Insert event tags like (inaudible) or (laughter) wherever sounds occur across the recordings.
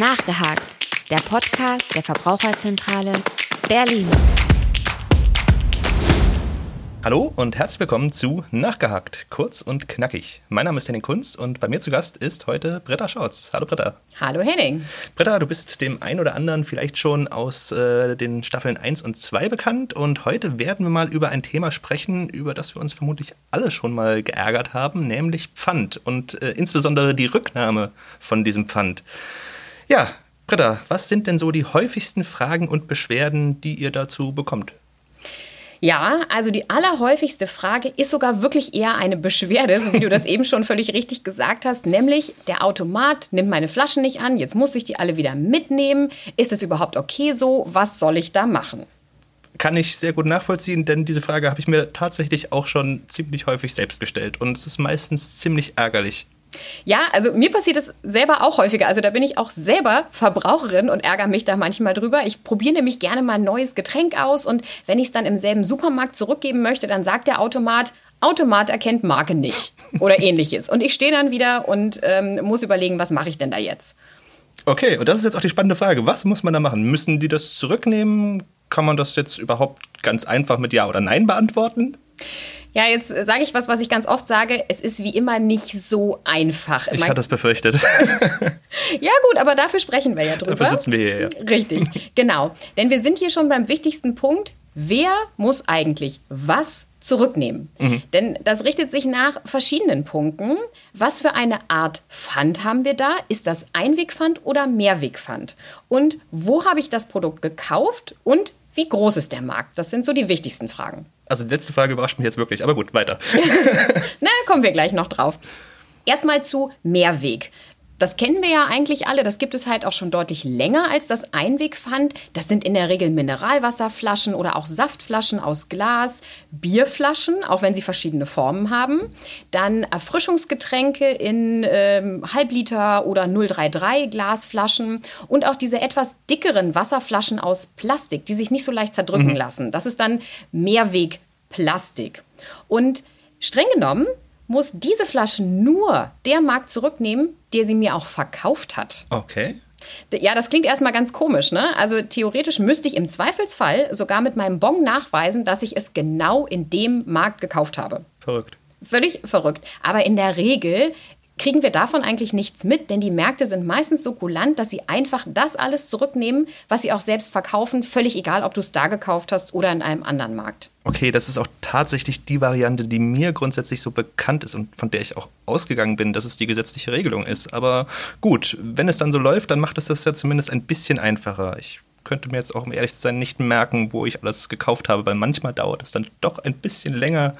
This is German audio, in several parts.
Nachgehakt, der Podcast der Verbraucherzentrale Berlin. Hallo und herzlich willkommen zu Nachgehakt, kurz und knackig. Mein Name ist Henning Kunz und bei mir zu Gast ist heute Britta Schautz. Hallo Britta. Hallo Henning. Britta, du bist dem einen oder anderen vielleicht schon aus äh, den Staffeln 1 und 2 bekannt und heute werden wir mal über ein Thema sprechen, über das wir uns vermutlich alle schon mal geärgert haben, nämlich Pfand und äh, insbesondere die Rücknahme von diesem Pfand. Ja, Britta, was sind denn so die häufigsten Fragen und Beschwerden, die ihr dazu bekommt? Ja, also die allerhäufigste Frage ist sogar wirklich eher eine Beschwerde, so wie du das (laughs) eben schon völlig richtig gesagt hast, nämlich der Automat nimmt meine Flaschen nicht an, jetzt muss ich die alle wieder mitnehmen. Ist es überhaupt okay so? Was soll ich da machen? Kann ich sehr gut nachvollziehen, denn diese Frage habe ich mir tatsächlich auch schon ziemlich häufig selbst gestellt und es ist meistens ziemlich ärgerlich. Ja, also mir passiert es selber auch häufiger. Also da bin ich auch selber Verbraucherin und ärgere mich da manchmal drüber. Ich probiere nämlich gerne mal ein neues Getränk aus und wenn ich es dann im selben Supermarkt zurückgeben möchte, dann sagt der Automat, Automat erkennt Marke nicht (laughs) oder ähnliches. Und ich stehe dann wieder und ähm, muss überlegen, was mache ich denn da jetzt? Okay, und das ist jetzt auch die spannende Frage. Was muss man da machen? Müssen die das zurücknehmen? Kann man das jetzt überhaupt ganz einfach mit Ja oder Nein beantworten? Ja, jetzt sage ich was, was ich ganz oft sage. Es ist wie immer nicht so einfach. Ich hatte es befürchtet. (laughs) ja gut, aber dafür sprechen wir ja drüber. Dafür sitzen wir hier, ja. Richtig, genau. Denn wir sind hier schon beim wichtigsten Punkt. Wer muss eigentlich was zurücknehmen? Mhm. Denn das richtet sich nach verschiedenen Punkten. Was für eine Art Pfand haben wir da? Ist das Einwegpfand oder Mehrwegpfand? Und wo habe ich das Produkt gekauft? Und wie groß ist der Markt? Das sind so die wichtigsten Fragen. Also die letzte Frage überrascht mich jetzt wirklich, aber gut, weiter. (laughs) Na, kommen wir gleich noch drauf. Erstmal zu Mehrweg. Das kennen wir ja eigentlich alle. Das gibt es halt auch schon deutlich länger als das Einwegpfand. Das sind in der Regel Mineralwasserflaschen oder auch Saftflaschen aus Glas, Bierflaschen, auch wenn sie verschiedene Formen haben. Dann Erfrischungsgetränke in ähm, Halbliter oder 033 Glasflaschen und auch diese etwas dickeren Wasserflaschen aus Plastik, die sich nicht so leicht zerdrücken mhm. lassen. Das ist dann Mehrwegplastik. Und streng genommen muss diese Flasche nur der Markt zurücknehmen, der sie mir auch verkauft hat. Okay. Ja, das klingt erstmal ganz komisch, ne? Also theoretisch müsste ich im Zweifelsfall sogar mit meinem Bon nachweisen, dass ich es genau in dem Markt gekauft habe. Verrückt. Völlig verrückt. Aber in der Regel kriegen wir davon eigentlich nichts mit, denn die Märkte sind meistens so kulant, dass sie einfach das alles zurücknehmen, was sie auch selbst verkaufen, völlig egal, ob du es da gekauft hast oder in einem anderen Markt. Okay, das ist auch tatsächlich die Variante, die mir grundsätzlich so bekannt ist und von der ich auch ausgegangen bin, dass es die gesetzliche Regelung ist. Aber gut, wenn es dann so läuft, dann macht es das ja zumindest ein bisschen einfacher. Ich könnte mir jetzt auch, um ehrlich zu sein, nicht merken, wo ich alles gekauft habe, weil manchmal dauert es dann doch ein bisschen länger,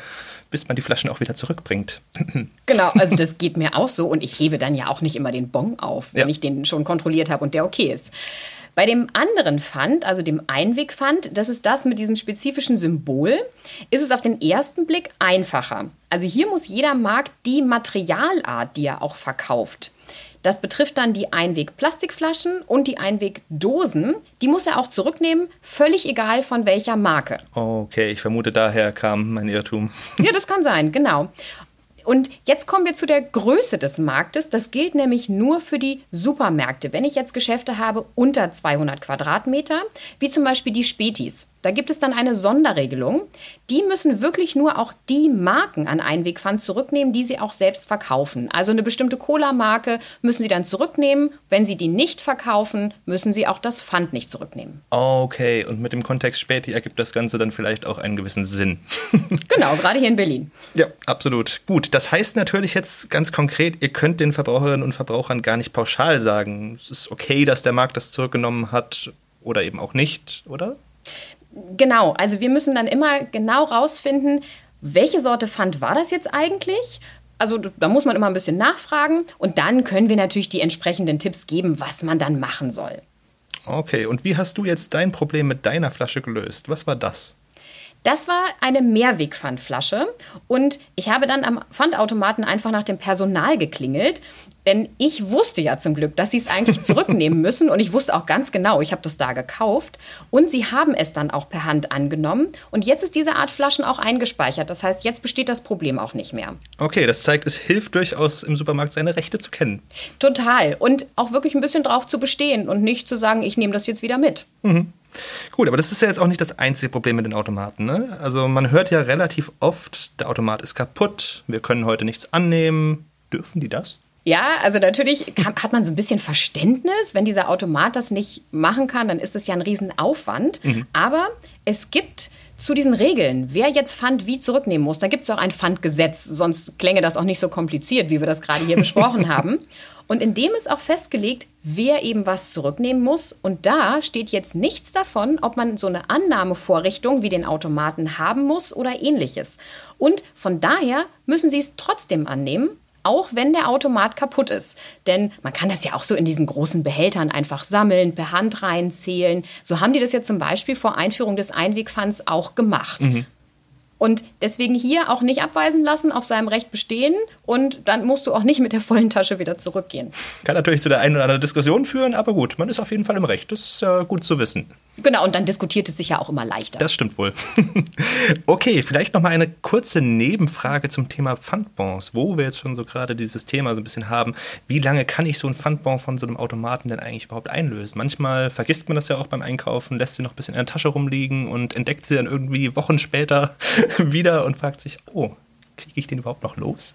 bis man die Flaschen auch wieder zurückbringt. (clears throat) Genau, also das geht mir auch so und ich hebe dann ja auch nicht immer den Bon auf, wenn ja. ich den schon kontrolliert habe und der okay ist. Bei dem anderen Pfand, also dem Einwegpfand, das ist das mit diesem spezifischen Symbol, ist es auf den ersten Blick einfacher. Also hier muss jeder Markt die Materialart, die er auch verkauft, das betrifft dann die Einweg-Plastikflaschen und die Einwegdosen. Die muss er auch zurücknehmen, völlig egal von welcher Marke. Okay, ich vermute, daher kam mein Irrtum. Ja, das kann sein, genau. Und jetzt kommen wir zu der Größe des Marktes. Das gilt nämlich nur für die Supermärkte. Wenn ich jetzt Geschäfte habe unter 200 Quadratmeter, wie zum Beispiel die Spätis, da gibt es dann eine Sonderregelung. Die müssen wirklich nur auch die Marken an Einwegpfand zurücknehmen, die sie auch selbst verkaufen. Also eine bestimmte Cola-Marke müssen sie dann zurücknehmen. Wenn sie die nicht verkaufen, müssen sie auch das Pfand nicht zurücknehmen. Okay, und mit dem Kontext Späti ergibt das Ganze dann vielleicht auch einen gewissen Sinn. (laughs) genau, gerade hier in Berlin. Ja, absolut. Gut, das heißt natürlich jetzt ganz konkret, ihr könnt den Verbraucherinnen und Verbrauchern gar nicht pauschal sagen, es ist okay, dass der Markt das zurückgenommen hat oder eben auch nicht, oder? Genau, also wir müssen dann immer genau rausfinden, welche Sorte Pfand war das jetzt eigentlich? Also da muss man immer ein bisschen nachfragen und dann können wir natürlich die entsprechenden Tipps geben, was man dann machen soll. Okay, und wie hast du jetzt dein Problem mit deiner Flasche gelöst? Was war das? Das war eine Mehrwegpfandflasche und ich habe dann am Pfandautomaten einfach nach dem Personal geklingelt, denn ich wusste ja zum Glück, dass sie es eigentlich (laughs) zurücknehmen müssen und ich wusste auch ganz genau, ich habe das da gekauft und sie haben es dann auch per Hand angenommen und jetzt ist diese Art Flaschen auch eingespeichert. Das heißt, jetzt besteht das Problem auch nicht mehr. Okay, das zeigt, es hilft durchaus im Supermarkt seine Rechte zu kennen. Total und auch wirklich ein bisschen drauf zu bestehen und nicht zu sagen, ich nehme das jetzt wieder mit. Mhm. Gut, aber das ist ja jetzt auch nicht das einzige Problem mit den Automaten. Ne? Also man hört ja relativ oft, der Automat ist kaputt, wir können heute nichts annehmen. Dürfen die das? Ja, also natürlich kann, hat man so ein bisschen Verständnis. Wenn dieser Automat das nicht machen kann, dann ist das ja ein Riesenaufwand. Mhm. Aber es gibt zu diesen Regeln, wer jetzt Pfand wie zurücknehmen muss, da gibt es auch ein Pfandgesetz, sonst klänge das auch nicht so kompliziert, wie wir das gerade hier besprochen (laughs) haben. Und in dem ist auch festgelegt, wer eben was zurücknehmen muss. Und da steht jetzt nichts davon, ob man so eine Annahmevorrichtung wie den Automaten haben muss oder ähnliches. Und von daher müssen Sie es trotzdem annehmen, auch wenn der Automat kaputt ist. Denn man kann das ja auch so in diesen großen Behältern einfach sammeln, per Hand reinzählen. So haben die das ja zum Beispiel vor Einführung des Einwegpfands auch gemacht. Mhm. Und deswegen hier auch nicht abweisen lassen, auf seinem Recht bestehen und dann musst du auch nicht mit der vollen Tasche wieder zurückgehen. Kann natürlich zu der einen oder anderen Diskussion führen, aber gut, man ist auf jeden Fall im Recht. Das ist äh, gut zu wissen. Genau, und dann diskutiert es sich ja auch immer leichter. Das stimmt wohl. (laughs) okay, vielleicht noch mal eine kurze Nebenfrage zum Thema Pfandbons, wo wir jetzt schon so gerade dieses Thema so ein bisschen haben. Wie lange kann ich so ein Pfandbon von so einem Automaten denn eigentlich überhaupt einlösen? Manchmal vergisst man das ja auch beim Einkaufen, lässt sie noch ein bisschen in der Tasche rumliegen und entdeckt sie dann irgendwie Wochen später (laughs) wieder und fragt sich, oh, kriege ich den überhaupt noch los?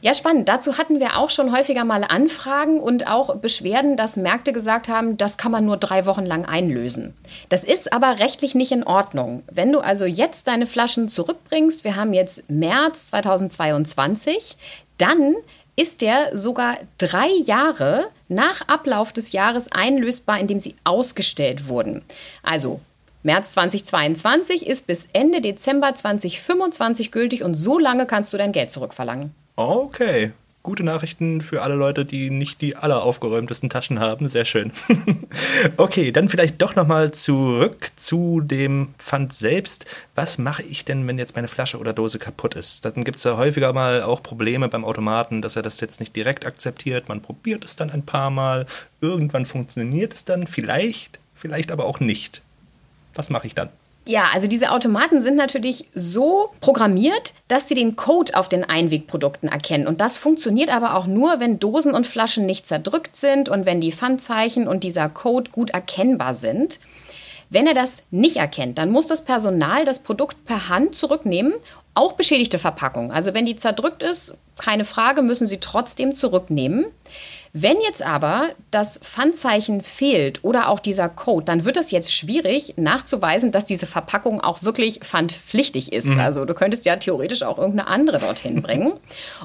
Ja, spannend. Dazu hatten wir auch schon häufiger mal Anfragen und auch Beschwerden, dass Märkte gesagt haben, das kann man nur drei Wochen lang einlösen. Das ist aber rechtlich nicht in Ordnung. Wenn du also jetzt deine Flaschen zurückbringst, wir haben jetzt März 2022, dann ist der sogar drei Jahre nach Ablauf des Jahres einlösbar, in dem sie ausgestellt wurden. Also März 2022 ist bis Ende Dezember 2025 gültig und so lange kannst du dein Geld zurückverlangen. Okay. Gute Nachrichten für alle Leute, die nicht die alleraufgeräumtesten Taschen haben. Sehr schön. (laughs) okay, dann vielleicht doch nochmal zurück zu dem Pfand selbst. Was mache ich denn, wenn jetzt meine Flasche oder Dose kaputt ist? Dann gibt es ja häufiger mal auch Probleme beim Automaten, dass er das jetzt nicht direkt akzeptiert. Man probiert es dann ein paar Mal. Irgendwann funktioniert es dann vielleicht, vielleicht aber auch nicht. Was mache ich dann? Ja, also diese Automaten sind natürlich so programmiert, dass sie den Code auf den Einwegprodukten erkennen. Und das funktioniert aber auch nur, wenn Dosen und Flaschen nicht zerdrückt sind und wenn die Pfandzeichen und dieser Code gut erkennbar sind. Wenn er das nicht erkennt, dann muss das Personal das Produkt per Hand zurücknehmen, auch beschädigte Verpackung. Also wenn die zerdrückt ist, keine Frage, müssen sie trotzdem zurücknehmen. Wenn jetzt aber das Pfandzeichen fehlt oder auch dieser Code, dann wird es jetzt schwierig nachzuweisen, dass diese Verpackung auch wirklich pfandpflichtig ist. Mhm. Also du könntest ja theoretisch auch irgendeine andere dorthin (laughs) bringen.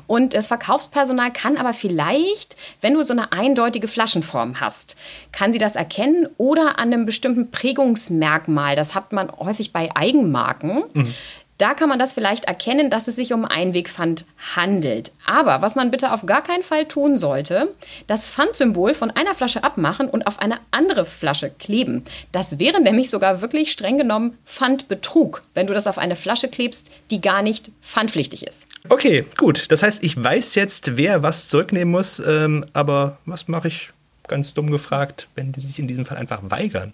Und das Verkaufspersonal kann aber vielleicht, wenn du so eine eindeutige Flaschenform hast, kann sie das erkennen oder an einem bestimmten Prägungsmerkmal. Das hat man häufig bei Eigenmarken. Mhm. Da kann man das vielleicht erkennen, dass es sich um Einwegpfand handelt. Aber was man bitte auf gar keinen Fall tun sollte, das Pfandsymbol von einer Flasche abmachen und auf eine andere Flasche kleben. Das wäre nämlich sogar wirklich streng genommen Pfandbetrug, wenn du das auf eine Flasche klebst, die gar nicht pfandpflichtig ist. Okay, gut. Das heißt, ich weiß jetzt, wer was zurücknehmen muss, ähm, aber was mache ich, ganz dumm gefragt, wenn die sich in diesem Fall einfach weigern?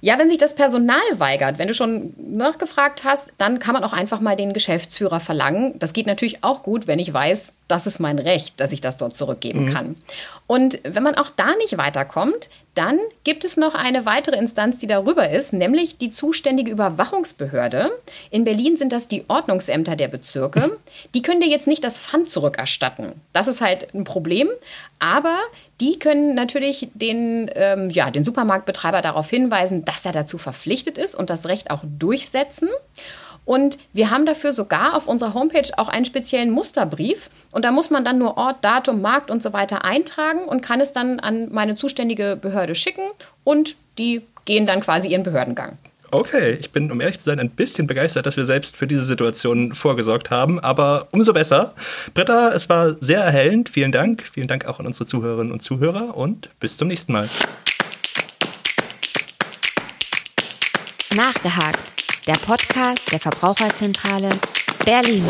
Ja, wenn sich das Personal weigert, wenn du schon nachgefragt hast, dann kann man auch einfach mal den Geschäftsführer verlangen. Das geht natürlich auch gut, wenn ich weiß, das ist mein Recht, dass ich das dort zurückgeben mhm. kann. Und wenn man auch da nicht weiterkommt, dann gibt es noch eine weitere Instanz, die darüber ist, nämlich die zuständige Überwachungsbehörde. In Berlin sind das die Ordnungsämter der Bezirke. (laughs) Die können dir jetzt nicht das Pfand zurückerstatten. Das ist halt ein Problem. Aber die können natürlich den, ähm, ja, den Supermarktbetreiber darauf hinweisen, dass er dazu verpflichtet ist und das Recht auch durchsetzen. Und wir haben dafür sogar auf unserer Homepage auch einen speziellen Musterbrief. Und da muss man dann nur Ort, Datum, Markt und so weiter eintragen und kann es dann an meine zuständige Behörde schicken. Und die gehen dann quasi ihren Behördengang. Okay, ich bin, um ehrlich zu sein, ein bisschen begeistert, dass wir selbst für diese Situation vorgesorgt haben, aber umso besser. Britta, es war sehr erhellend. Vielen Dank. Vielen Dank auch an unsere Zuhörerinnen und Zuhörer und bis zum nächsten Mal. Nachgehakt der Podcast der Verbraucherzentrale Berlin.